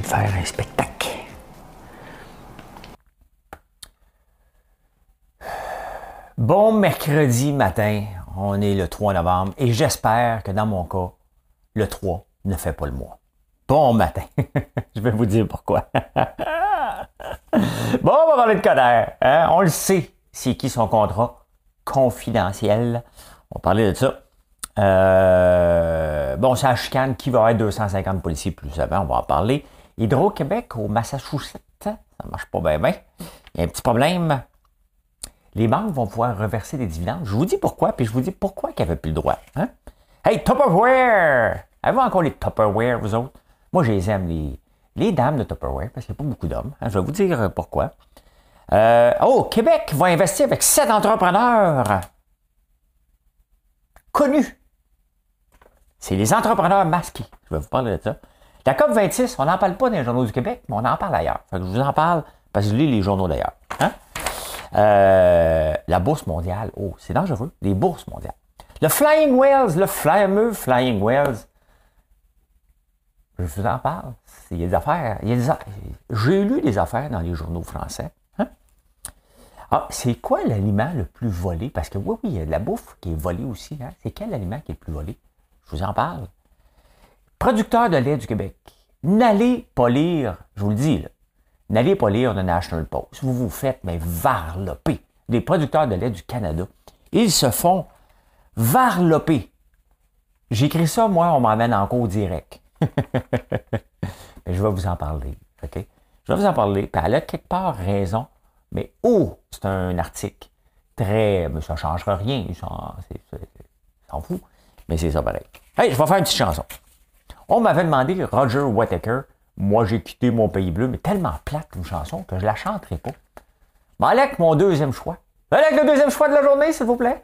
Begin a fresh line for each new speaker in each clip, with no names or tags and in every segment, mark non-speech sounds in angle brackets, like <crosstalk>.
De faire un spectacle. Bon mercredi matin, on est le 3 novembre et j'espère que dans mon cas, le 3 ne fait pas le mois. Bon matin. <laughs> Je vais vous dire pourquoi. <laughs> bon, on va parler de Coder. Hein? On le sait, c'est qui son contrat confidentiel. On parler de ça. Euh, bon, la chicane qui va avoir 250 policiers plus avant, on va en parler. Hydro-Québec au Massachusetts, ça marche pas bien, bien. Il y a un petit problème. Les banques vont pouvoir reverser des dividendes. Je vous dis pourquoi, puis je vous dis pourquoi qu'ils n'avaient plus le droit. Hein? Hey, Tupperware! Avez-vous encore les Tupperware, vous autres? Moi, je les aime, les, dames de Tupperware, parce qu'il n'y a pas beaucoup d'hommes. Hein? Je vais vous dire pourquoi. Euh, oh, Québec va investir avec sept entrepreneurs connus. C'est les entrepreneurs masqués. Je vais vous parler de ça. La COP26, on n'en parle pas dans les journaux du Québec, mais on en parle ailleurs. Fait que je vous en parle parce que je lis les journaux d'ailleurs. Hein? Euh, la bourse mondiale, oh, c'est dangereux, les bourses mondiales. Le Flying Whales, le fameux Flying Whales, je vous en parle. Il y a des affaires. J'ai lu des affaires dans les journaux français. Hein? Ah, c'est quoi l'aliment le plus volé? Parce que oui, oui, il y a de la bouffe qui est volée aussi. Hein? C'est quel aliment qui est le plus volé? Je vous en parle. Producteur de lait du Québec. N'allez pas lire, je vous le dis, n'allez pas lire le National Post. Vous vous faites, mais varloper. Les producteurs de lait du Canada, ils se font varloper. J'écris ça, moi, on m'emmène en cours direct. mais je vais vous en parler. OK? Je vais vous en parler. Puis elle a quelque part raison. Mais oh, c'est un article très. Mais ça ne changera rien. S'en fout. Mais c'est ça pareil. Hey, je vais faire une petite chanson. On m'avait demandé Roger Whittaker. Moi, j'ai quitté mon pays bleu, mais tellement plate une chanson que je la chanterai pas. Mais mon deuxième choix. Allez le deuxième choix de la journée, s'il vous plaît.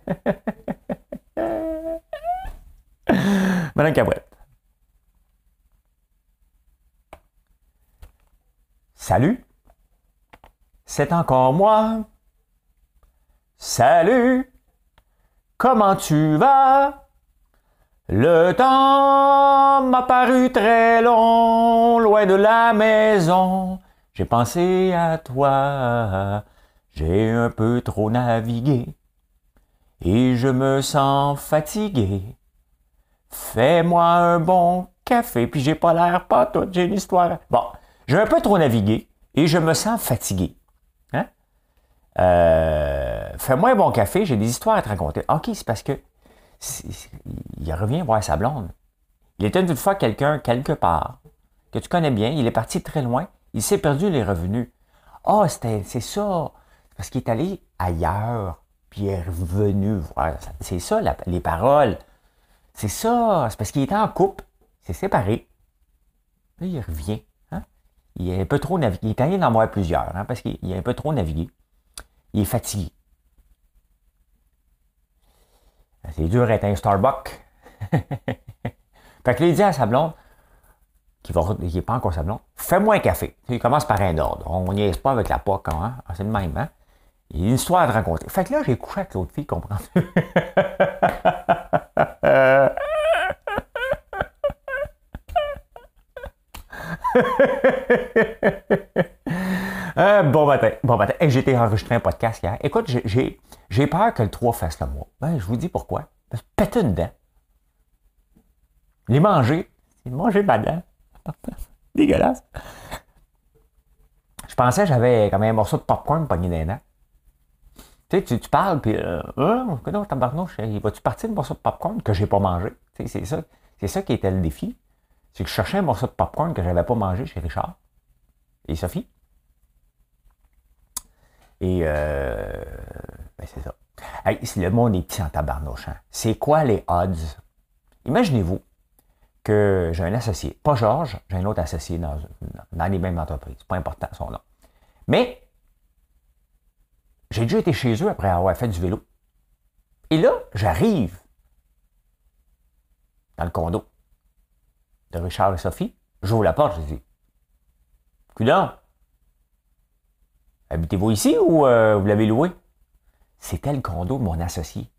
<laughs> Madame Cabouette. Salut. C'est encore moi. Salut. Comment tu vas? Le temps m'a paru très long, loin de la maison. J'ai pensé à toi, j'ai un peu trop navigué, et je me sens fatigué. Fais-moi un bon café, puis j'ai pas l'air pas tout, j'ai une histoire. Bon, j'ai un peu trop navigué, et je me sens fatigué. Hein? Euh, Fais-moi un bon café, j'ai des histoires à te raconter. Ok, c'est parce que il revient voir sa blonde. Il était une fois quelqu'un quelque part que tu connais bien, il est parti très loin, il s'est perdu les revenus. Ah, c'était c'est ça. Parce qu'il est allé ailleurs, puis il est revenu voir. C'est ça, les paroles. C'est ça. C'est parce qu'il était en couple, s'est séparé. Là, il revient. hein. Il est un peu trop navigué. Il est allé en voir plusieurs, hein, parce qu'il il est un peu trop navigué. Il est fatigué. C'est dur d'être un Starbucks. <laughs> fait que là, il dit à sa blonde, qui n'est pas encore sa blonde, fais-moi un café. Il commence par un ordre. On n'y pas avec la POC, hein? Ah, C'est le même, hein? Il y a une histoire à te raconter. Fait que là, j'ai couché avec l'autre fille, comprends-tu? <laughs> Euh, bon j'ai été enregistré un podcast hier. Écoute, j'ai- peur que le 3 fasse le mois. Ben, je vous dis pourquoi. Parce que péter une dent. Les manger. C'est manger ma dent. <laughs> Dégueulasse. Je pensais que j'avais comme un morceau de popcorn pogné dans les. Tu sais, tu, tu parles, puis... Euh, non, tabarnouche, il va-tu partir de morceau de popcorn que j'ai pas mangé? C'est ça, ça qui était le défi. C'est que je cherchais un morceau de popcorn que j'avais pas mangé chez Richard et Sophie? Et euh, ben c'est ça. Hey, si le monde est petit en tabarnouche, hein. c'est quoi les odds? Imaginez-vous que j'ai un associé. Pas Georges, j'ai un autre associé dans, dans les mêmes entreprises. Pas important son nom. Mais j'ai déjà été chez eux après avoir fait du vélo. Et là, j'arrive dans le condo de Richard et Sophie. J'ouvre la porte, je dis Coudon, habitez-vous ici ou euh, vous l'avez loué? C'était le condo de mon associé.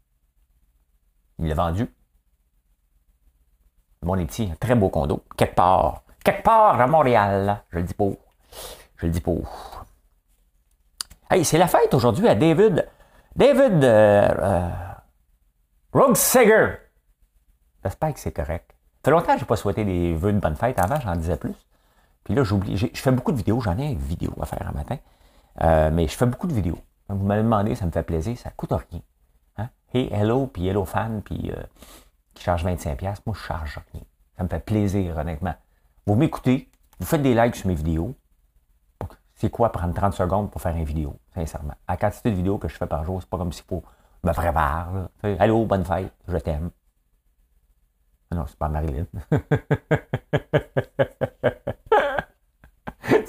Il l'a vendu. Mon petit, un très beau condo, quelque part. Quelque part à Montréal. Je le dis pas. Je le dis pas. Hey, c'est la fête aujourd'hui à David. David euh, euh, J'espère que c'est correct. Ça fait longtemps que je n'ai pas souhaité des vœux de bonne fête. Avant, j'en disais plus. Puis là, j'oublie. Je fais beaucoup de vidéos. J'en ai une vidéo à faire un matin. Euh, mais je fais beaucoup de vidéos. Vous m'avez demandé, ça me fait plaisir. Ça ne coûte rien. Hein? Hey, hello, puis hello fan, puis euh, qui charge 25$. Moi, je charge rien. Ça me fait plaisir, honnêtement. Vous m'écoutez, vous faites des likes sur mes vidéos. C'est quoi prendre 30 secondes pour faire une vidéo, sincèrement? À la quantité de vidéos que je fais par jour, c'est pas comme s'il faut me préparer. Allô, bonne fête, je t'aime. Non, c'est pas Marilyn. <laughs> tu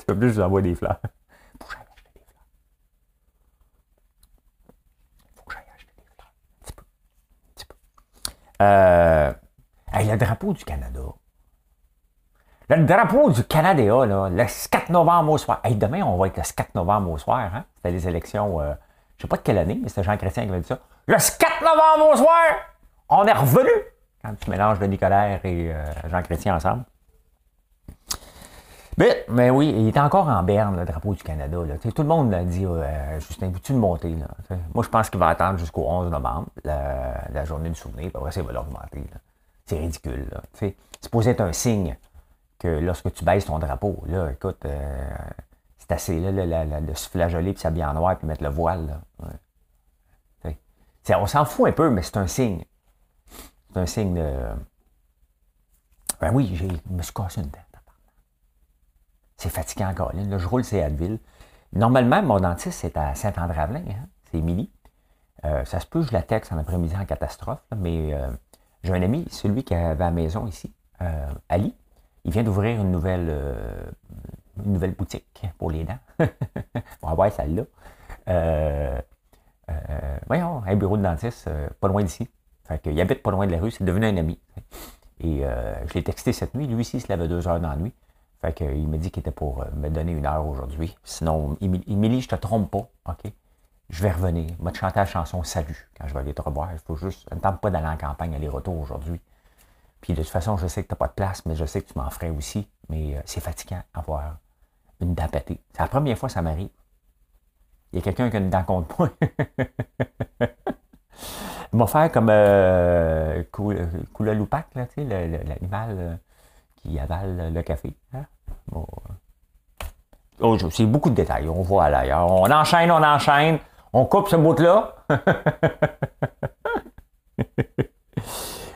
peux plus, je vous envoie des fleurs. Faut que j'aille acheter des fleurs. Faut que j'aille acheter des fleurs. Un petit peu. Un petit peu. Euh, le drapeau du Canada. Le drapeau du Canada, là, le 4 novembre au soir. Hey, demain, on va être le 4 novembre au soir. Hein? C'était les élections, euh, je ne sais pas de quelle année, mais c'était Jean Chrétien qui avait dit ça. Le 4 novembre au soir, on est revenu. Quand tu mélanges Denis Colère et euh, Jean Chrétien ensemble. Mais, mais, oui, il est encore en berne, le drapeau du Canada. Là. Tout le monde a dit euh, Justin, veux-tu le monter? Là? Moi, je pense qu'il va attendre jusqu'au 11 novembre, la, journée du souvenir, puis après, ça, va l'augmenter. C'est ridicule. C'est supposé être un signe que lorsque tu baisses ton drapeau, là, écoute, euh, c'est assez là, de se puis s'habiller en noir puis mettre le voile. On s'en fout un peu, mais c'est un signe. C'est un signe de. Ben oui, je me suis cassé une dent. C'est fatigant encore. Là, je roule, c'est Adville. Normalement, mon dentiste, c'est à Saint-André-Avelin. Hein? C'est Émilie. Euh, ça se peut, je la texte en après-midi en catastrophe, mais euh, j'ai un ami, celui qui avait la maison ici, Ali, il vient d'ouvrir une nouvelle, euh, boutique pour les dents. <laughs> On va voir celle-là. Euh, euh, voyons, un bureau de dentiste pas loin d'ici. Fait qu'il habite pas loin de la rue, c'est devenu un ami. Et je l'ai texté cette nuit. Lui aussi, il se lève à deux heures dans la nuit. Fait qu'il m'a dit qu'il était pour me donner une heure aujourd'hui. Sinon, Émilie, je te trompe pas, OK? Je vais revenir. Je vais te chanter la chanson Salut quand je vais aller te revoir. Il faut juste. Ne tente pas d'aller en campagne aller-retour aujourd'hui. Puis de toute façon, je sais que tu n'as pas de place, mais je sais que tu m'en ferais aussi. Mais euh, c'est fatigant avoir une dent. C'est la première fois que ça m'arrive. Il y a quelqu'un qui a une dent contre. <laughs> Il m'a fait comme euh, tu sais, l'animal euh, qui avale le café. Hein? Oh, c'est beaucoup de détails. On voit à On enchaîne, on enchaîne. On coupe ce bout-là. <laughs>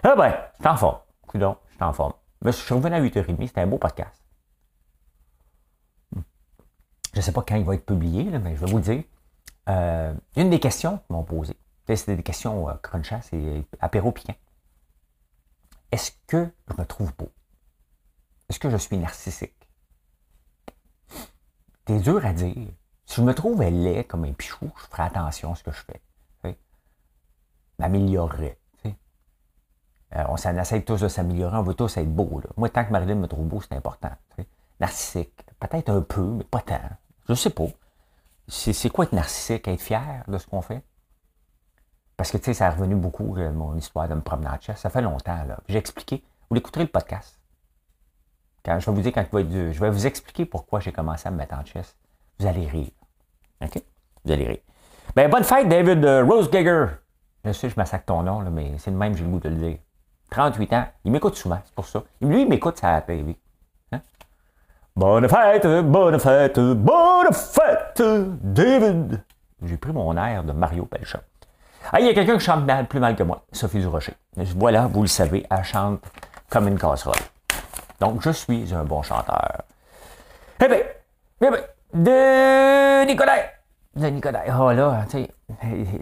ah ben, c'est en forme je suis en forme. Je suis revenu à 8h30, c'était un beau podcast. Je ne sais pas quand il va être publié, mais je vais vous dire. Euh, une des questions qu'ils m'ont posées, c'était des questions euh, c'est apéro piquant. Est-ce que je me trouve beau? Est-ce que je suis narcissique? C'est dur à dire. Si je me trouve laid comme un pichou, je ferai attention à ce que je fais. M'améliorerais. Euh, on s'en essaie tous de s'améliorer, on veut tous être beau. Moi, tant que Marilyn me trouve beau, c'est important. Narcissique, peut-être un peu, mais pas tant. Je sais pas. C'est quoi être narcissique, être fier de ce qu'on fait? Parce que, tu ça a revenu beaucoup, euh, mon histoire de me promener en chess. Ça fait longtemps, là. J'ai expliqué. Vous l'écouterez le podcast. Je vais vous dire, quand je vais vous expliquer pourquoi j'ai commencé à me mettre en chess. Vous allez rire. OK? Vous allez rire. Ben, bonne fête, David euh, Rose Gagger. Je sais, je massacre ton nom, là, mais c'est le même, j'ai le goût de le dire. 38 ans. Il m'écoute souvent, c'est pour ça. Lui, il m'écoute ça TV. Hein? Bonne fête, bonne fête, bonne fête, David. J'ai pris mon air de Mario Pelchat. Ah, il y a quelqu'un qui chante plus mal que moi, Sophie Durocher. Voilà, vous le savez, elle chante comme une casserole. Donc, je suis un bon chanteur. Eh bien, eh bien, de Nicolas. De Nicolas. Oh là, tu sais,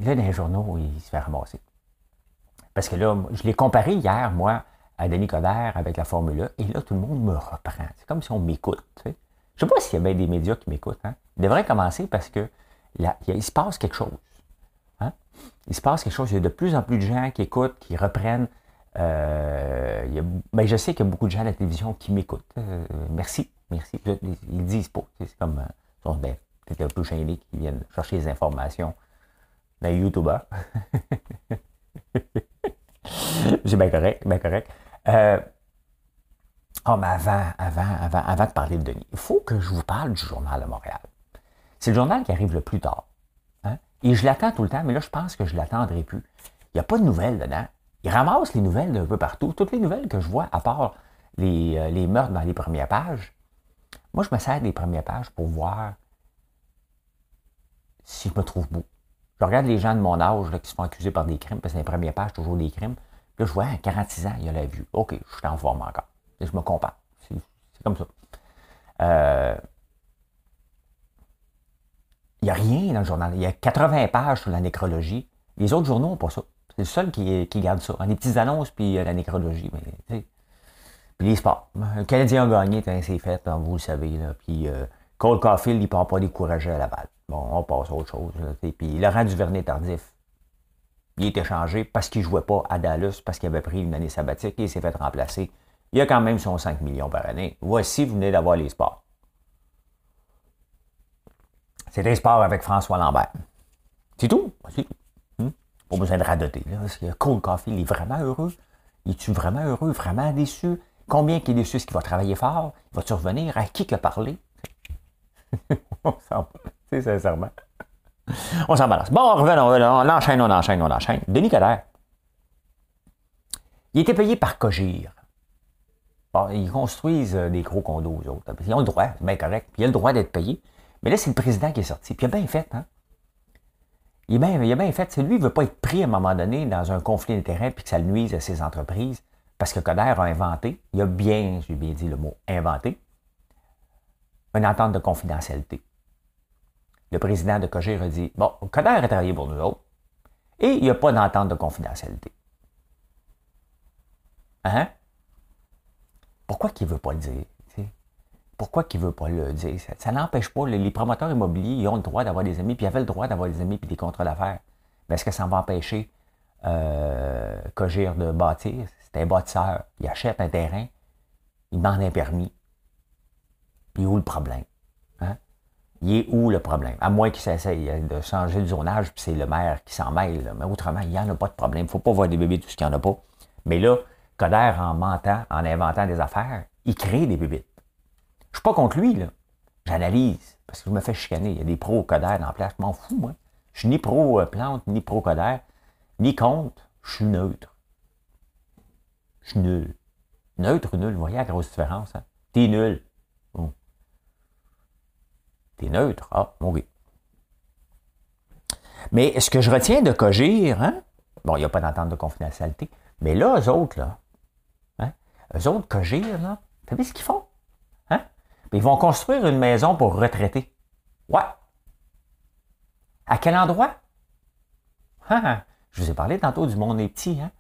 là, dans les journaux, il se fait ramasser. Parce que là, je l'ai comparé hier, moi, à Denis Coderre avec la Formule 1, et là, tout le monde me reprend. C'est comme si on m'écoute. Je ne sais pas s'il y avait des médias qui m'écoutent. Hein. Il devrait commencer parce que il se passe quelque chose. Hein. Il se passe quelque chose. Il y a de plus en plus de gens qui écoutent, qui reprennent. Euh, ben, je sais qu'il y a beaucoup de gens à la télévision qui m'écoutent. Euh, merci, merci. Ils disent pas. C'est comme. Euh, ben, peut-être un peu qui viennent chercher les informations d'un YouTuber. <laughs> C'est bien correct, bien correct. Oh, mais avant, avant, avant, avant de parler de Denis, il faut que je vous parle du journal de Montréal. C'est le journal qui arrive le plus tard. Hein? Et je l'attends tout le temps, mais là, je pense que je ne l'attendrai plus. Il n'y a pas de nouvelles dedans. Il ramasse les nouvelles d'un peu partout. Toutes les nouvelles que je vois, à part les, euh, les meurtres dans les premières pages, moi, je me sers des premières pages pour voir si je me trouve beau. Je regarde les gens de mon âge qui se font par des crimes, parce que les premières pages, toujours des crimes. Là, je vois, 46 ans, il a la vue. OK, je suis en forme encore. Je me compare. C'est comme ça. Euh, il n'y a rien dans le journal. Il y a 80 pages sur la nécrologie. Les autres journaux n'ont pas ça. C'est le seul qui, garde ça. Les petites annonces, puis euh, la nécrologie. Mais, puis les sports. Le Canadien a gagné, c'est fait, hein, vous le savez. Là. Puis euh, Cole Caulfield, il ne part pas décourager à la balle. Bon, on passe à autre chose. puis Laurent Duvernay-Tardif, il est échangé parce qu'il ne jouait pas à Dallas, parce qu'il avait pris une année sabbatique et il s'est fait remplacer. Il a quand même son 5 millions par année. Voici, vous venez d'avoir les sports. C'est des sports avec François Lambert. C'est tout. C'est tout. Pas besoin de radoter. Là, parce que Cole Caulfield, il est vraiment heureux. Il est-tu vraiment heureux, vraiment déçu? Combien qu'il est déçu? Est-ce qu'il va travailler fort? Il va-tu revenir? À qui qu'il a parlé? <laughs> on s'en c'est sincèrement. On s'en balance. Bon, revenons, on enchaîne, on enchaîne, on enchaîne. Denis Coderre. Il était payé par Cogir. Ils construisent euh, des gros condos, aux autres. Ils ont le droit, c'est bien correct. Il a le droit d'être payé. Mais là, c'est le président qui est sorti. Puis il a bien fait, hein? Il a bien, il bien fait. C'est lui, il ne veut pas être pris à un moment donné dans un conflit d'intérêts puis que ça nuise à ses entreprises. Parce que Coder a inventé, il a bien, j'ai bien dit le mot inventé, une entente de confidentialité le président de Cogir a dit Bon, Coder a travaillé pour nous autres et il n'y a pas d'entente de confidentialité. Hein? Pourquoi qu'il ne veut pas le dire? Pourquoi qu'il ne veut pas le dire? Ça, n'empêche pas, les, promoteurs immobiliers, ils ont le droit d'avoir des amis, puis ils avaient le droit d'avoir des amis puis des contrats d'affaires. Mais est-ce que ça va empêcher euh, Cogir de bâtir? C'est un bâtisseur. Il achète un terrain, il demande un permis. Puis où le problème? il est où le problème? À moins qu'il s'essaye de changer de zonage, puis c'est le maire qui s'en mêle. Mais autrement, il n'y en a pas de problème. Il ne faut pas voir des bébés tout ce qu'il n'y en a pas. Mais là, Coder, en mentant, en inventant des affaires, il crée des bébés. Je suis pas contre lui, là. J'analyse, parce que je me fais chicaner. Il y a des pros dans la place. Je m'en fous, moi. Je suis ni pro-plante, ni pro-Coder, ni contre. Je suis neutre. Je suis nul. Neutre ou nul, vous voyez la grosse différence. Hein? T'es nul. T'es neutre. Ah, oui. Mais ce que je retiens de Cogir, hein? bon, il n'y a pas d'entente de confidentialité, mais là, eux autres, là, hein? eux autres, Cogir, là, vous savez ce qu'ils font? Ils vont construire une maison pour retraiter. Ouais. À quel endroit? Hein? <laughs> Je vous ai parlé tantôt du monde des petits. Hein?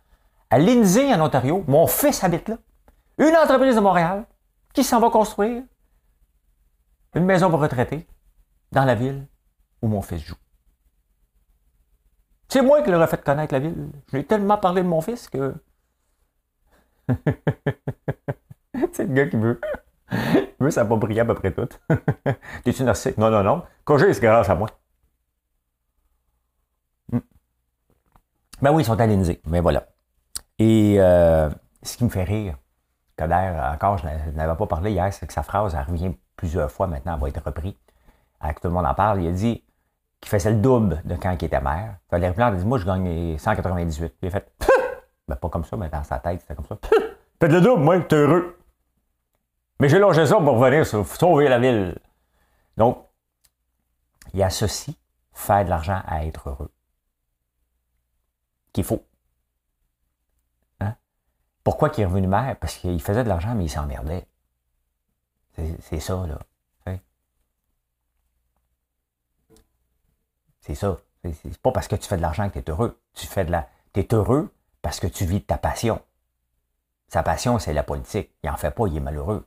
À Lindsay, en Ontario, mon fils habite là. Une entreprise de Montréal qui s'en va construire une maison pour retraiter dans la ville où mon fils joue. C'est moi qui leur ai fait connaître la ville. Je tellement parlé de mon fils que. <laughs> c'est le gars qui veut. Il veut s'approprier à peu près tout. <laughs> T'es-tu narcissique? Non, non, non. Cogé, c'est grâce à moi. Hmm. Ben oui, ils sont alignés. Mais voilà. Et euh, ce qui me fait rire, Coder, encore, je n'avais pas parlé hier, c'est que sa phrase, elle revient plusieurs fois maintenant, elle va être reprise. Avec tout le monde en parle, il a dit qu'il faisait le double de quand il était maire. les il a dit Moi, je gagne 198. il a fait <laughs> ben, pas comme ça, mais dans sa tête, c'était comme ça. <laughs> Faites le double, moi, t'es heureux. Mais j'ai longé ça pour revenir sauver la ville. Donc, il associe faire de l'argent à être heureux. Qu'il faut. Hein? Pourquoi il est revenu maire? Parce qu'il faisait de l'argent, mais il s'emmerdait. C'est ça, là. C'est ça. C'est pas parce que tu fais de l'argent que tu es heureux. Tu fais de la. Tu es heureux parce que tu vis de ta passion. Sa passion, c'est la politique. Il n'en fait pas, il est malheureux.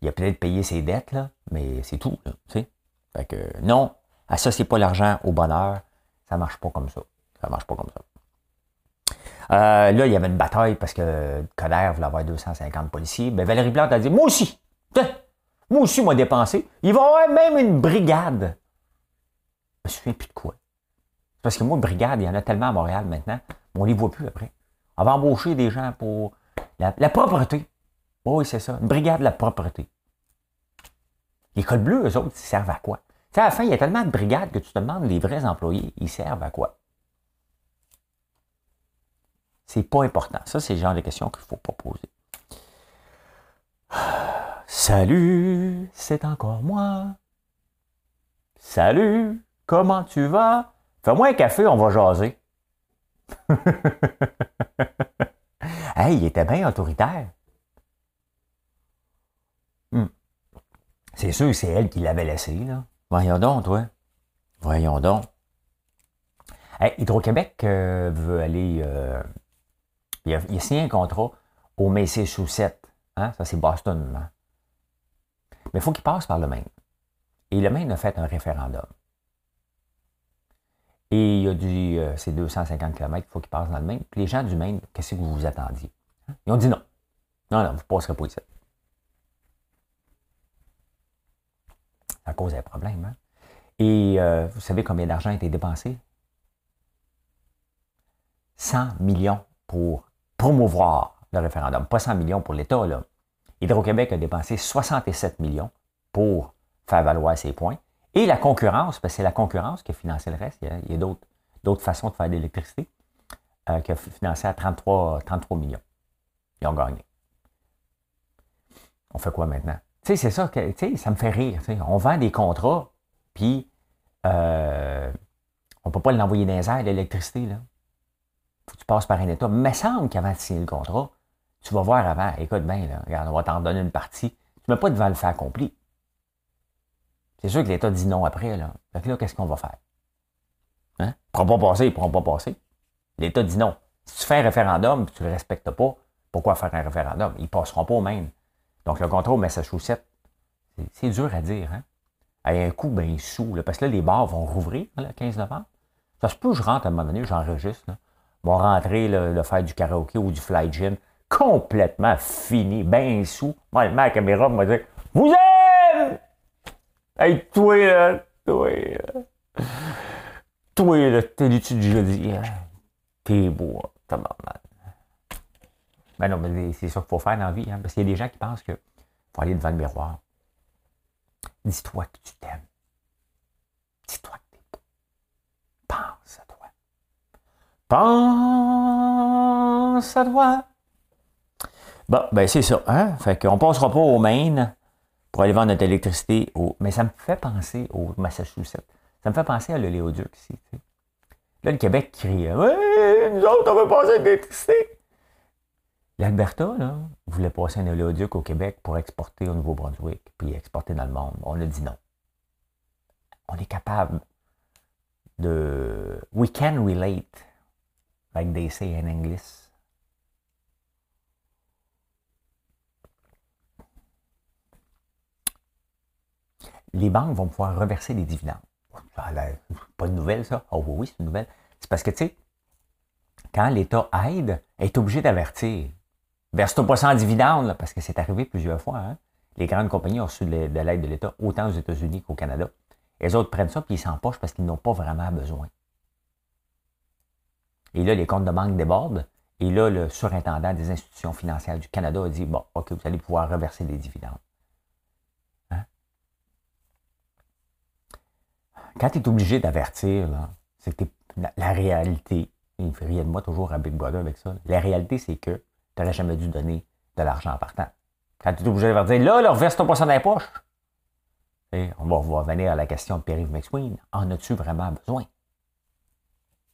Il, a peut-être payé ses dettes, là, mais c'est tout. Là, fait que non, associez pas l'argent au bonheur. Ça marche pas comme ça. Ça marche pas comme ça. Euh, là, il y avait une bataille parce que Coder voulait avoir 250 policiers. Ben, Valérie Plante a dit Moi aussi, moi aussi, moi dépensé. Il va y avoir même une brigade. Je me souviens plus de quoi. Parce que moi, brigade, il y en a tellement à Montréal maintenant, on les voit plus après. On va embaucher des gens pour la, propreté. Oui, c'est ça. Une brigade de la propreté. Les cols bleus, eux autres, ils servent à quoi? Tu sais, à la fin, il y a tellement de brigades que tu te demandes, les vrais employés, ils servent à quoi? C'est pas important. Ça, c'est le genre de questions qu'il ne faut pas poser. <sighs> Salut, c'est encore moi. Salut, comment tu vas? Fais-moi un café, on va jaser. <laughs> hey, il était bien autoritaire. C'est sûr c'est elle qui l'avait laissé, là. Voyons donc, toi. Voyons donc. Hydro-Québec euh, veut aller. Euh, il, a, signé un contrat au Macy 7. Hein? Ça, c'est Boston. Hein? Mais il faut qu'il passe par le Maine. Et le Maine a fait un référendum. Et il a dit, euh, c'est 250 km, il faut qu'il passe dans le Maine. Puis les gens du Maine, qu'est-ce que vous vous attendiez? Ils ont dit non. Non, non, vous ne passerez pas ici. Ça cause un problème. Hein? Et euh, vous savez combien d'argent a été dépensé? 100 millions pour promouvoir le référendum. Pas 100 millions pour l'État. Hydro-Québec a dépensé 67 millions pour faire valoir ses points. Et la concurrence, parce que c'est la concurrence qui a financé le reste. Il y a, d'autres façons de faire de l'électricité euh, qui a financé à 33, 33 millions. Ils ont gagné. On fait quoi maintenant? Tu sais, c'est ça, que, ça me fait rire. On vend des contrats, puis euh, on ne peut pas l'envoyer dans les l'électricité. Là. Faut que tu passes par un État. Mais semble qu'avant de signer le contrat, tu vas voir avant, écoute bien, là, regarde, on va t'en donner une partie. Tu ne mets pas devant le fait accompli. C'est sûr que l'État dit non après. Là. Fait là, qu'est-ce qu'on va faire? Hein? Ne pourront pas passer, ils ne pourront pas passer. L'État dit non. Si tu fais un référendum tu ne le respectes pas, pourquoi faire un référendum? Ils ne passeront pas au même. Donc, le contrôle Massachusetts, c'est dur à dire. Hein? À un coup, bien sous. parce que là, les bars vont rouvrir le 15 novembre. Ça se peut je rentre à un moment donné, j'enregistre. Ils vont rentrer, le faire du karaoké ou du fly gym complètement fini, bien sous. Moi, mets la caméra, me dire Vous êtes Hey, toi, là, toi, là. Toi, là, t'es l'étude du jeudi. Hein? T'es beau, hein, t'as mal. Ben non, mais c'est ça qu'il faut faire dans la vie, hein, parce qu'il y a des gens qui pensent qu'il faut aller devant le miroir. Dis-toi que tu t'aimes. Dis-toi que t'es beau. Pense à toi. Pense à toi. Bon, ben c'est ça. Hein? Fait qu'on passera pas au Maine pour aller vendre notre électricité. Au... Mais ça me fait penser au Massachusetts. Ça me fait penser à l'oléoduc ici. Là, le Québec crie Oui, nous autres, on veut passer l'électricité. L'Alberta, voulait passer un oléoduc au Québec pour exporter au Nouveau-Brunswick, puis exporter dans le monde. On a dit non. On est capable de. We can relate, like they say in English. les banques vont pouvoir reverser des dividendes. Pas de nouvelle, ça? Oh oui, c'est une nouvelle. C'est parce que, tu sais, quand l'État aide, elle est obligé d'avertir. Verse-toi pas sans dividende, parce que c'est arrivé plusieurs fois. Hein. Les grandes compagnies ont reçu de l'aide de l'État, autant aux États-Unis qu'au Canada. Les autres prennent ça puis ils s'empochent parce qu'ils n'ont pas vraiment besoin. Et là, les comptes de banque débordent. Et là, le surintendant des institutions financières du Canada a dit Bon, OK, vous allez pouvoir reverser des dividendes. quand tu es obligé d'avertir, c'est que la, réalité, il fait rien de moi toujours à Big Brother avec ça. La réalité, c'est que tu n'aurais jamais dû donner de l'argent en partant. Quand tu es obligé d'avertir, là, leur verse-toi pas ça dans les poches. Et on va revenir à la question de Pierre-Yves McSween. En as-tu vraiment besoin?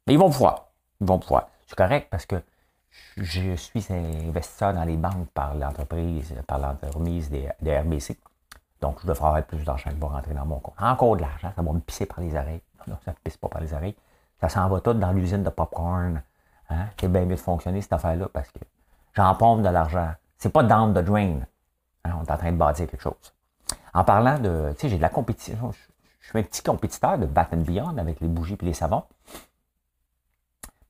Mais ils vont pouvoir. Ils vont pouvoir. C'est correct parce que je suis investisseur dans les banques par l'entreprise, par l'entremise des, des RBC. Donc, je devrais avoir plus d'argent qui va rentrer dans mon compte. Encore de l'argent, ça va me pisser par les oreilles. Non, ça ne pisse pas par les oreilles. Ça s'en va tout dans l'usine de popcorn. Hein? C'est bien mieux de fonctionner, cette affaire-là, parce que J'en pompe de l'argent. C'est pas down the drain. Hein, on est en train de bâtir quelque chose. En parlant de, tu sais, j'ai de la compétition. Je, suis un petit compétiteur de Bat and Beyond avec les bougies et les savons.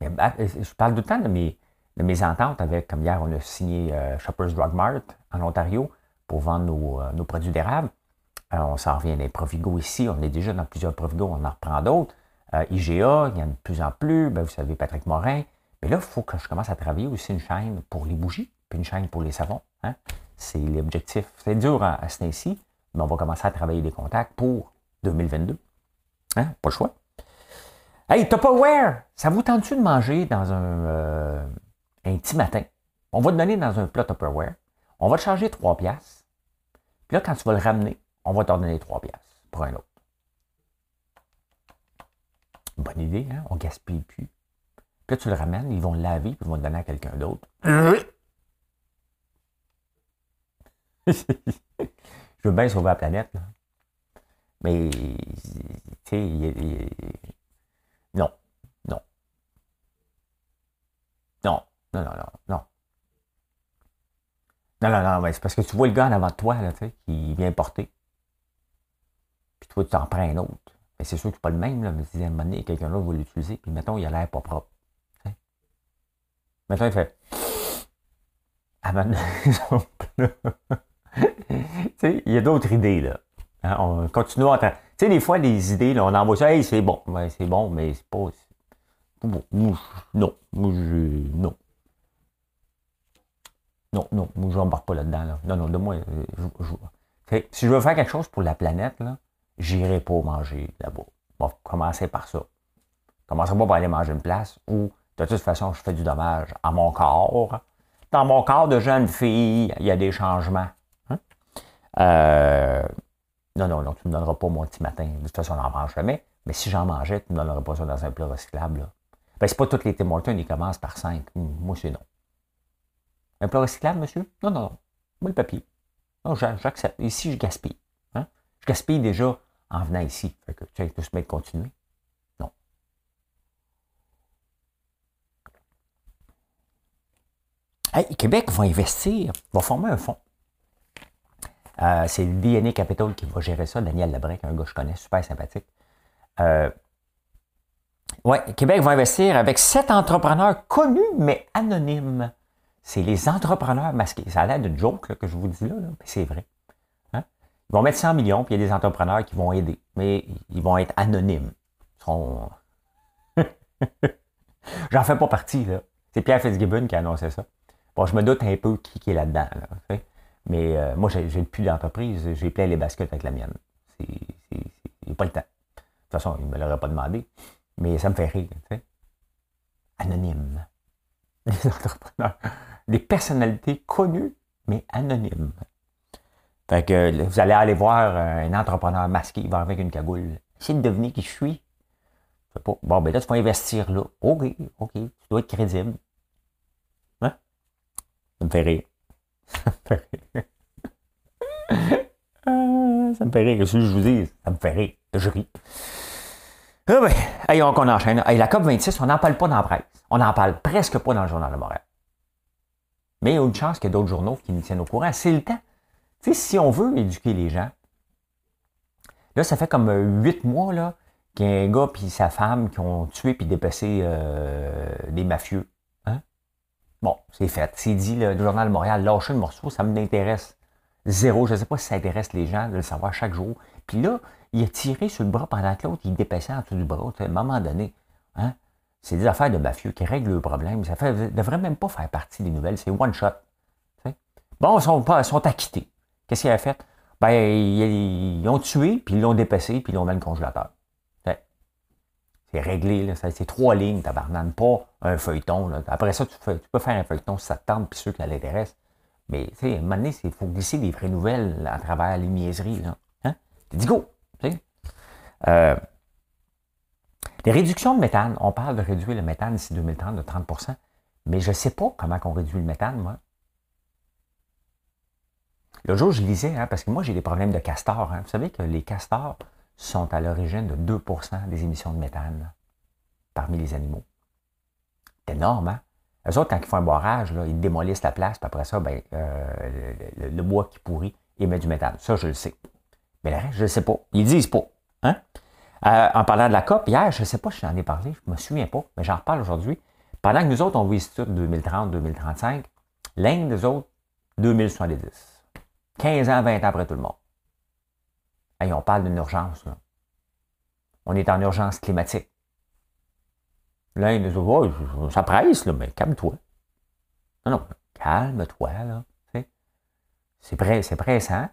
Mais je parle tout le temps de mes, de mes ententes avec, comme hier, on a signé euh, Shoppers Drug Mart en Ontario pour vendre nos, euh, produits d'érable. on s'en revient des Provigo ici. On est déjà dans plusieurs Provigo, on en reprend d'autres. Euh, IGA, il y en a de plus en plus. Ben, vous savez, Patrick Morin. Mais là, il faut que je commence à travailler aussi une chaîne pour les bougies, puis une chaîne pour les savons. Hein. C'est l'objectif. C'est dur à, à ce ci mais on va commencer à travailler des contacts pour 2022. Hein? Pas le choix. Hey, Tupperware, ça vous tente-tu de manger dans un, euh, un petit matin? On va te donner dans un plat Tupperware. On va te charger 3 piastres. Puis là, quand tu vas le ramener, on va t'en donner 3 piastres pour un autre. Bonne idée, hein? On gaspille plus. Puis là, tu le ramènes, ils vont le laver, puis ils vont le donner à quelqu'un d'autre. Je veux bien sauver la planète. Mais, tu sais, non, non. Non, non, non, non, non. Non, non, non, mais c'est parce que tu vois le gars en avant de toi, là, tu sais, qui vient porter. Puis toi, tu t'en prends un autre. Mais c'est sûr que c'est pas le même, là, mais si à un moment donné, quelqu'un d'autre va l'utiliser, puis mettons, il a l'air pas propre. Mettons, il fait. Avant <laughs> il y a d'autres idées, là. Hein, on continue à. Tu sais, des fois, les idées, là, on envoie ça, hey, c'est bon. c'est bon, mais c'est pas. Bon, non. Je. Non. Non, non, moi, je n'embarque pas là-dedans. Là. Non, non, de moi. Euh, si je veux faire quelque chose pour la planète, là, j'irai pas manger là-bas. On va commencer par ça. Je commencerai pas par aller manger une place où, de toute façon, je fais du dommage à mon corps. Dans mon corps de jeune fille, il y a des changements. Euh, non, non, non, tu ne me donneras pas mon petit matin. De toute façon, on n'en mange jamais. Mais si j'en mangeais, tu ne me donneras pas ça dans un plat recyclable. Là. Ben, c'est pas toutes les Tim Hortons, ils commencent par 5. Moi, c'est non. Un plat recyclable, monsieur? Non, non, non. Moi, le papier. Non, j'accepte. Ici, je gaspille. Hein? Je gaspille déjà en venant ici. Fait que tu as tout se mettre continuer. Hey, Québec va investir, va former un fonds. Euh, c'est le DNA Capital qui va gérer ça, Daniel Labrec, un gars que je connais, super sympathique. Euh, ouais, Québec va investir avec sept entrepreneurs connus mais anonymes. C'est les entrepreneurs masqués. Ça a l'air de joke que je vous dis là, mais c'est vrai. Hein? Ils vont mettre 100 millions, puis il y a des entrepreneurs qui vont aider, mais ils vont être anonymes. Sont... <laughs> J'en fais pas partie, là. C'est Pierre Fitzgibbon qui a annoncé ça. Bon, je me doute un peu qui, est là-dedans. Là, mais euh, moi, j'ai plus d'entreprise, j'ai plein les baskets avec la mienne. C'est pas le temps. De toute façon, il ne me l'aurait pas demandé. Mais ça me fait rire. Anonyme. <laughs> Les entrepreneurs. Des personnalités connues, mais anonymes. Fait que vous allez aller voir un entrepreneur masqué, il va avec une cagoule. Essayez de deviner qui je suis. Pas. Bon, ben là, tu vas investir là. OK, OK, tu dois être crédible. Hein? Ça me fait rire. <laughs> Ah, ça me fait rire. Je vous dis, ça me fait rire. Je ris. Ah ben, on, enchaîne. la COP26, on n'en parle pas dans la presse. On n'en parle presque pas dans le Journal de Montréal. Mais il y a une chance qu'il y ait d'autres journaux qui nous tiennent au courant. C'est le temps. Tu sais, si on veut éduquer les gens, là, ça fait comme euh, huit mois qu'il y a un gars et sa femme qui ont tué puis dépassé euh, des mafieux. Bon, c'est fait. C'est dit, le Journal de Montréal, lâchez le morceau, ça m'intéresse. Zéro. Je ne sais pas si ça intéresse les gens de le savoir chaque jour. Puis là, il a tiré sur le bras pendant que l'autre, il dépassait en dessous du bras. À un moment donné, hein, c'est des affaires de mafieux qui règlent le problème. Ça ne devrait même pas faire partie des nouvelles. C'est one shot. Bon, ils sont, sont acquittés. Qu'est-ce qu'il a fait? Ben, ils, ont tué, puis ils l'ont dépassé, puis ils l'ont mis dans le congélateur. C'est réglé, c'est trois lignes, tabarnane, pas un feuilleton. Après ça, tu, peux faire un feuilleton si ça te tente, puis ceux qui l'intéressent. Mais, tu sais, à un moment donné, il faut glisser des vraies nouvelles à travers les niaiseries. Là. Hein? Dis go! Euh, les réductions de méthane, on parle de réduire le méthane d'ici 2030 de 30% mais je ne sais pas comment on réduit le méthane, moi. Le jour, je lisais, hein, parce que moi, j'ai des problèmes de castor. Hein. Vous savez que les castors, sont à l'origine de 2% des émissions de méthane parmi les animaux. C'est énorme, hein? Eux autres, quand ils font un barrage, ils démolissent la place, puis après ça, ben, euh, le, bois qui pourrit émet du méthane. Ça, je le sais. Mais le reste, je ne sais pas. Ils disent pas. Hein? Euh, en parlant de la COP, hier, je ne sais pas si j'en ai parlé, je ne me souviens pas, mais j'en reparle aujourd'hui. Pendant que nous autres, on visite 2030-2035, l'Inde, nous autres, 2070. 15 ans, 20 ans après tout le monde. Hey, on parle d'une urgence. Là. On est en urgence climatique. L'Inde, nous autres, oh, ça presse, là, mais calme-toi. Non, non, calme-toi, là. C'est c'est pressant,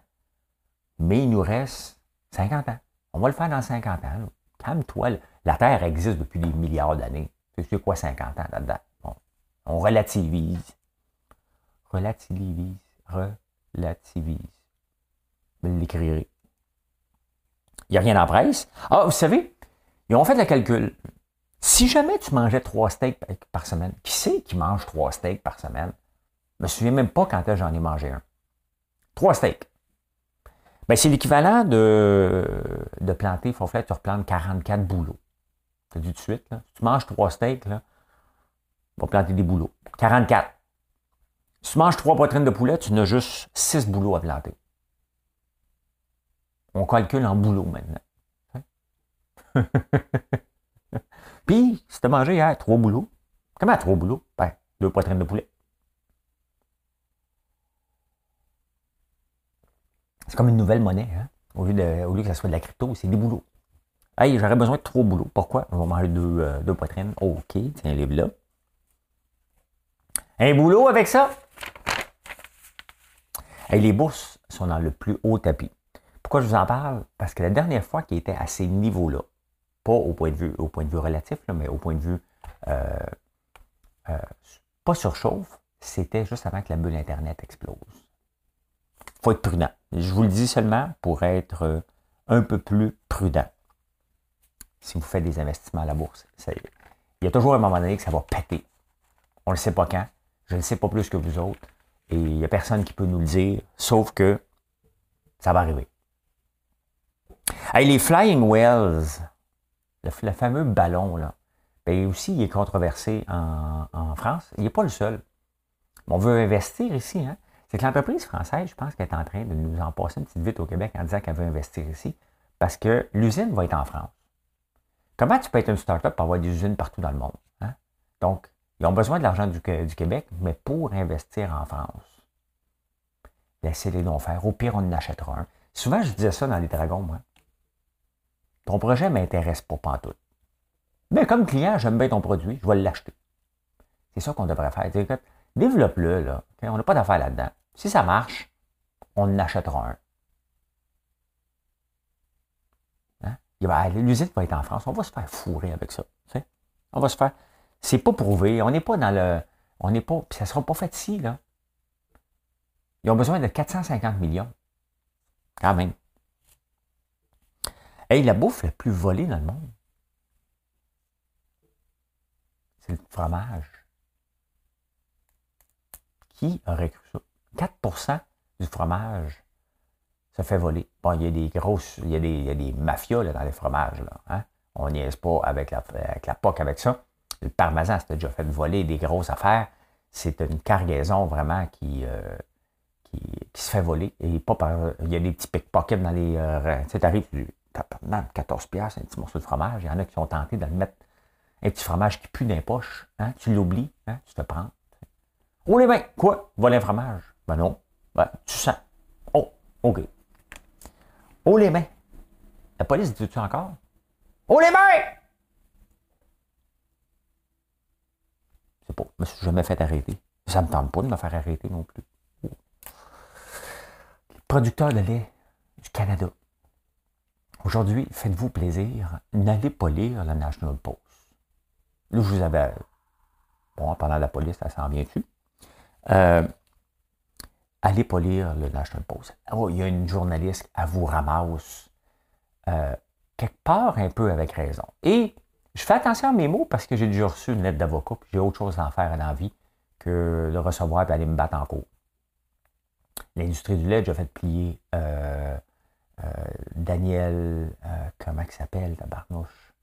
mais il nous reste 50 ans. On va le faire dans 50 ans. Calme-toi. La Terre existe depuis des milliards d'années. C'est quoi 50 ans là-dedans? On relativise. Relativise. Relativise. Je l'écrirai. Il n'y a rien en presse. Ah, vous savez, ils ont fait le calcul. Si jamais tu mangeais trois steaks par semaine, qui c'est qui mange trois steaks par semaine? Je me souviens même pas quand j'en ai mangé un. Trois steaks. Ben, c'est l'équivalent de, planter, il faut faire, tu replantes 44 bouleaux. Tu dit tout de suite, tu manges trois steaks, tu vas planter des bouleaux. 44. Si tu manges trois poitrines de poulet, tu n'as juste six bouleaux à planter. On calcule en bouleaux maintenant. <laughs> Puis, si tu as mangé hier trois bouleaux, comment trois bouleaux? Ben, deux poitrines de poulet. C'est comme une nouvelle monnaie. Hein? Au, lieu de, que ça soit de la crypto, c'est des boulots. Hey, j'aurais besoin de trois boulots. Pourquoi? On va manger deux, euh, deux poitrines. OK, tiens, livre là. Un boulot avec ça? Hey, les bourses sont dans le plus haut tapis. Pourquoi je vous en parle? Parce que la dernière fois qu'ils étaient à ces niveaux-là, pas au point de vue, au point de vue relatif, mais au point de vue euh, euh, pas surchauffe, c'était juste avant que la bulle Internet explose faut être prudent. Je vous le dis seulement pour être euh, un peu plus prudent. Si vous faites des investissements à la bourse, il y a toujours un moment donné que ça va péter. On ne sait pas quand. Je ne sais pas plus que vous autres. Et il n'y a personne qui peut nous le dire, sauf que ça va arriver. Les Flying Wells, le, fameux ballon, là, ben aussi, il est controversé en, en France. Il n'est pas le seul. On veut investir ici. Hein? c'est que l'entreprise française, je pense qu'elle est en train de nous en passer une petite vite au Québec en disant qu'elle veut investir ici, parce que l'usine va être en France. Comment tu peux être une start-up pour avoir des usines partout dans le monde? Hein? Donc, ils ont besoin de l'argent du, Québec, mais pour investir en France. Laissez-les donc faire. Au pire, on en achètera un. Souvent, je disais ça dans les dragons, moi. Ton projet ne m'intéresse pas pantoute. Mais comme client, j'aime bien ton produit, je vais l'acheter. C'est ça qu'on devrait faire. Développe-le, là. On n'a pas d'affaire là-dedans. Si ça marche, on en achètera un. Hein? L'usine va être en France. On va se faire fourrer avec ça. On va se faire. C'est pas prouvé. On n'est pas dans le. On n'est pas. ça ne sera pas fait ici, là. Ils ont besoin de 450 millions. Quand même. Hey, la bouffe la plus volée dans le monde, c'est le fromage. Qui aurait cru ça? 4% du fromage se fait voler. Bon, il y a des grosses, il y a des, mafias dans les fromages. Là, hein? On n'y est pas avec la, avec la POC avec ça. Le parmesan, c'était déjà fait voler des grosses affaires. C'est une cargaison vraiment qui, euh, qui, se fait voler. Et pas par. Il y a des petits pickpockets dans les. Euh, tu sais, t'arrives, 14 piastres, un petit morceau de fromage. Il y en a qui ont tenté de le mettre un petit fromage qui pue dans les poches. Hein? Tu l'oublies, hein? tu te prends. Oh les mains! Quoi? Voler un fromage? Ben non. Ben, tu sens. Oh, OK. Oh les mains! La police dit-tu encore? Oh les mains! C'est pas. Je me suis jamais fait arrêter. Ça me tente pas de me faire arrêter non plus. Producteur de lait du Canada. Aujourd'hui, faites-vous plaisir, n'allez pas lire la National Post. Là, je vous avais. Bon, pendant la police, ça s'en vient-tu? Euh, allez pas lire le National Post. Oh, il y a une journaliste à vous ramasse euh, quelque part un peu avec raison. Et je fais attention à mes mots parce que j'ai déjà reçu une lettre d'avocat, puis j'ai autre chose à en faire dans la vie que de recevoir et aller me battre en cours. L'industrie du lait, j'ai fait plier euh, Daniel, comment il s'appelle, la barnouche.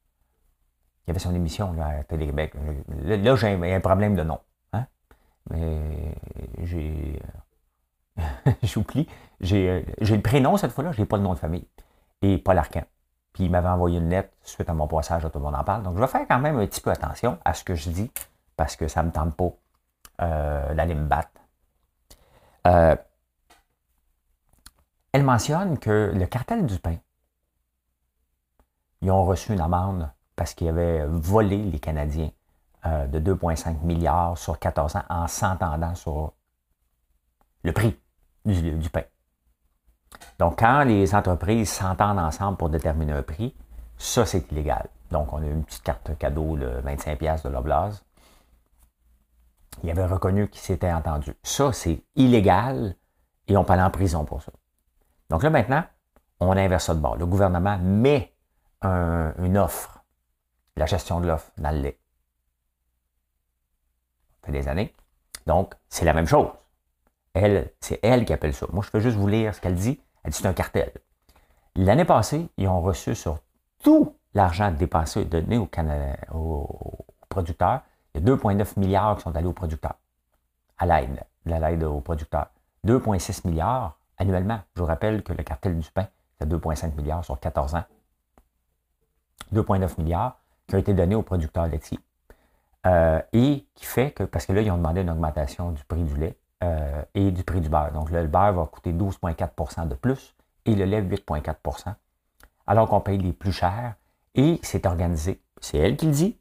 Il avait son émission là, à Télé-Québec. Là, j'ai un problème de nom. Hein? mais j'ai. <laughs> J'oublie. J'ai le prénom cette fois-là, je n'ai pas le nom de famille. Et Paul Arcan. Puis il m'avait envoyé une lettre suite à mon passage à Tout le monde en parle. Donc je vais faire quand même un petit peu attention à ce que je dis, parce que ça ne me tente pas euh, d'aller me battre. Euh, elle mentionne que le cartel du pain, ils ont reçu une amende parce qu'ils avaient volé les Canadiens euh, de 2,5 milliards sur 14 ans en s'entendant sur le prix du, pain. Donc, quand les entreprises s'entendent ensemble pour déterminer un prix, ça, c'est illégal. Donc, on a une petite carte cadeau de 25$ de l'Oblast. Il avait reconnu qu'il s'était entendu. Ça, c'est illégal et on peut aller en prison pour ça. Donc là, maintenant, on inverse ça de bord. Le gouvernement met une offre, la gestion de l'offre, dans le lait. Ça fait des années. Donc, c'est la même chose. Elle, c'est elle qui appelle ça. Moi, je peux juste vous lire ce qu'elle dit. Elle dit c'est un cartel. L'année passée, ils ont reçu sur tout l'argent dépensé donné au aux producteurs. Il y a 2,9 milliards qui sont allés aux producteurs, à l'aide, de l'aide aux producteurs. 2,6 milliards annuellement. Je vous rappelle que le cartel du pain, c'est 2,5 milliards sur 14 ans. 2,9 milliards qui ont été donnés aux producteurs laitiers. Euh, et qui fait que, parce que là, ils ont demandé une augmentation du prix du lait euh, et du prix du beurre. Donc, le beurre va coûter 12,4% de plus et le lait 8,4% alors qu'on paye les plus chers. Et c'est organisé, c'est elle qui le dit,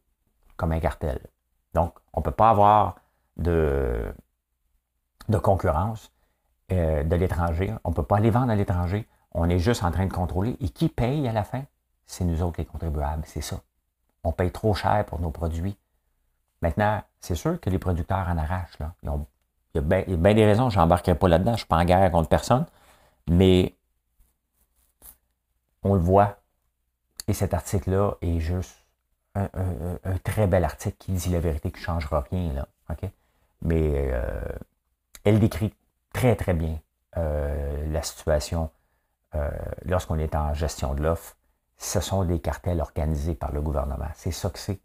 comme un cartel. Donc, on ne peut pas avoir de, de concurrence euh, de l'étranger. On ne peut pas aller vendre à l'étranger. On est juste en train de contrôler. Et qui paye à la fin? C'est nous autres les contribuables, c'est ça. On paye trop cher pour nos produits. Maintenant, c'est sûr que les producteurs en arrachent. Là. il y a bien des raisons, je n'embarquerai pas là-dedans, je ne suis pas en guerre contre personne, mais on le voit. Et cet article-là est juste un, très bel article qui dit la vérité, qui ne changera rien. Mais euh, elle décrit très, très bien euh, la situation euh, lorsqu'on est en gestion de l'offre. Ce sont des cartels organisés par le gouvernement. C'est ça que c'est.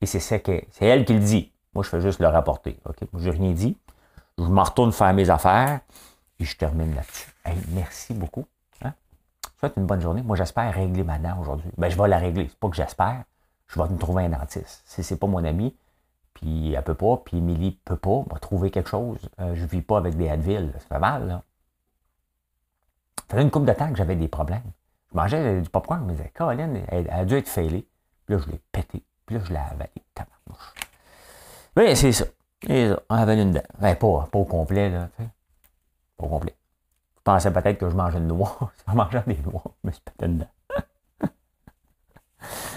Et c'est ça que c'est elle qui le dit. Moi, je fais juste le rapporter. OK? Je n'ai rien dit. Je m'en retourne faire mes affaires et je termine là-dessus. merci beaucoup. Hein? Souhaite une bonne journée. Moi, j'espère régler ma dent aujourd'hui. Ben, je vais la régler. C'est pas que j'espère. Je vais me trouver un dentiste. Si c'est pas mon ami, puis elle peut pas, puis Émilie peut pas, va trouver quelque chose. Euh, je vis pas avec des Advil, ça fait mal, là. Ça fait une couple de temps que j'avais des problèmes. Je mangeais du popcorn, je me disais, Caroline, elle, a dû être failée. Puis là, je l'ai pété. Puis là, je l'ai. Oui, c'est ça. Ça. On avalé une dent. Ben, pas, pas au complet, là. Pas au complet. Je pensais peut-être que je mangeais une noix. <laughs> Je mangeais des noix, mais c'est pété une dent. <laughs>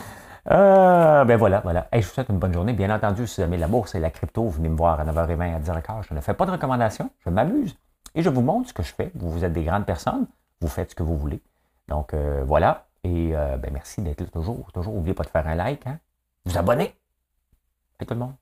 Euh, ben voilà, voilà. je vous souhaite une bonne journée. Bien entendu, si vous aimez la bourse et la crypto, venez me voir à 9h20 à 10h15. Je ne fais pas de recommandations, je m'amuse. Et je vous montre ce que je fais. Vous, êtes des grandes personnes, vous faites ce que vous voulez. Donc euh, voilà. Et euh, ben, merci d'être là toujours. Toujours, n'oubliez pas de faire un like, hein? vous abonner. Et tout le monde.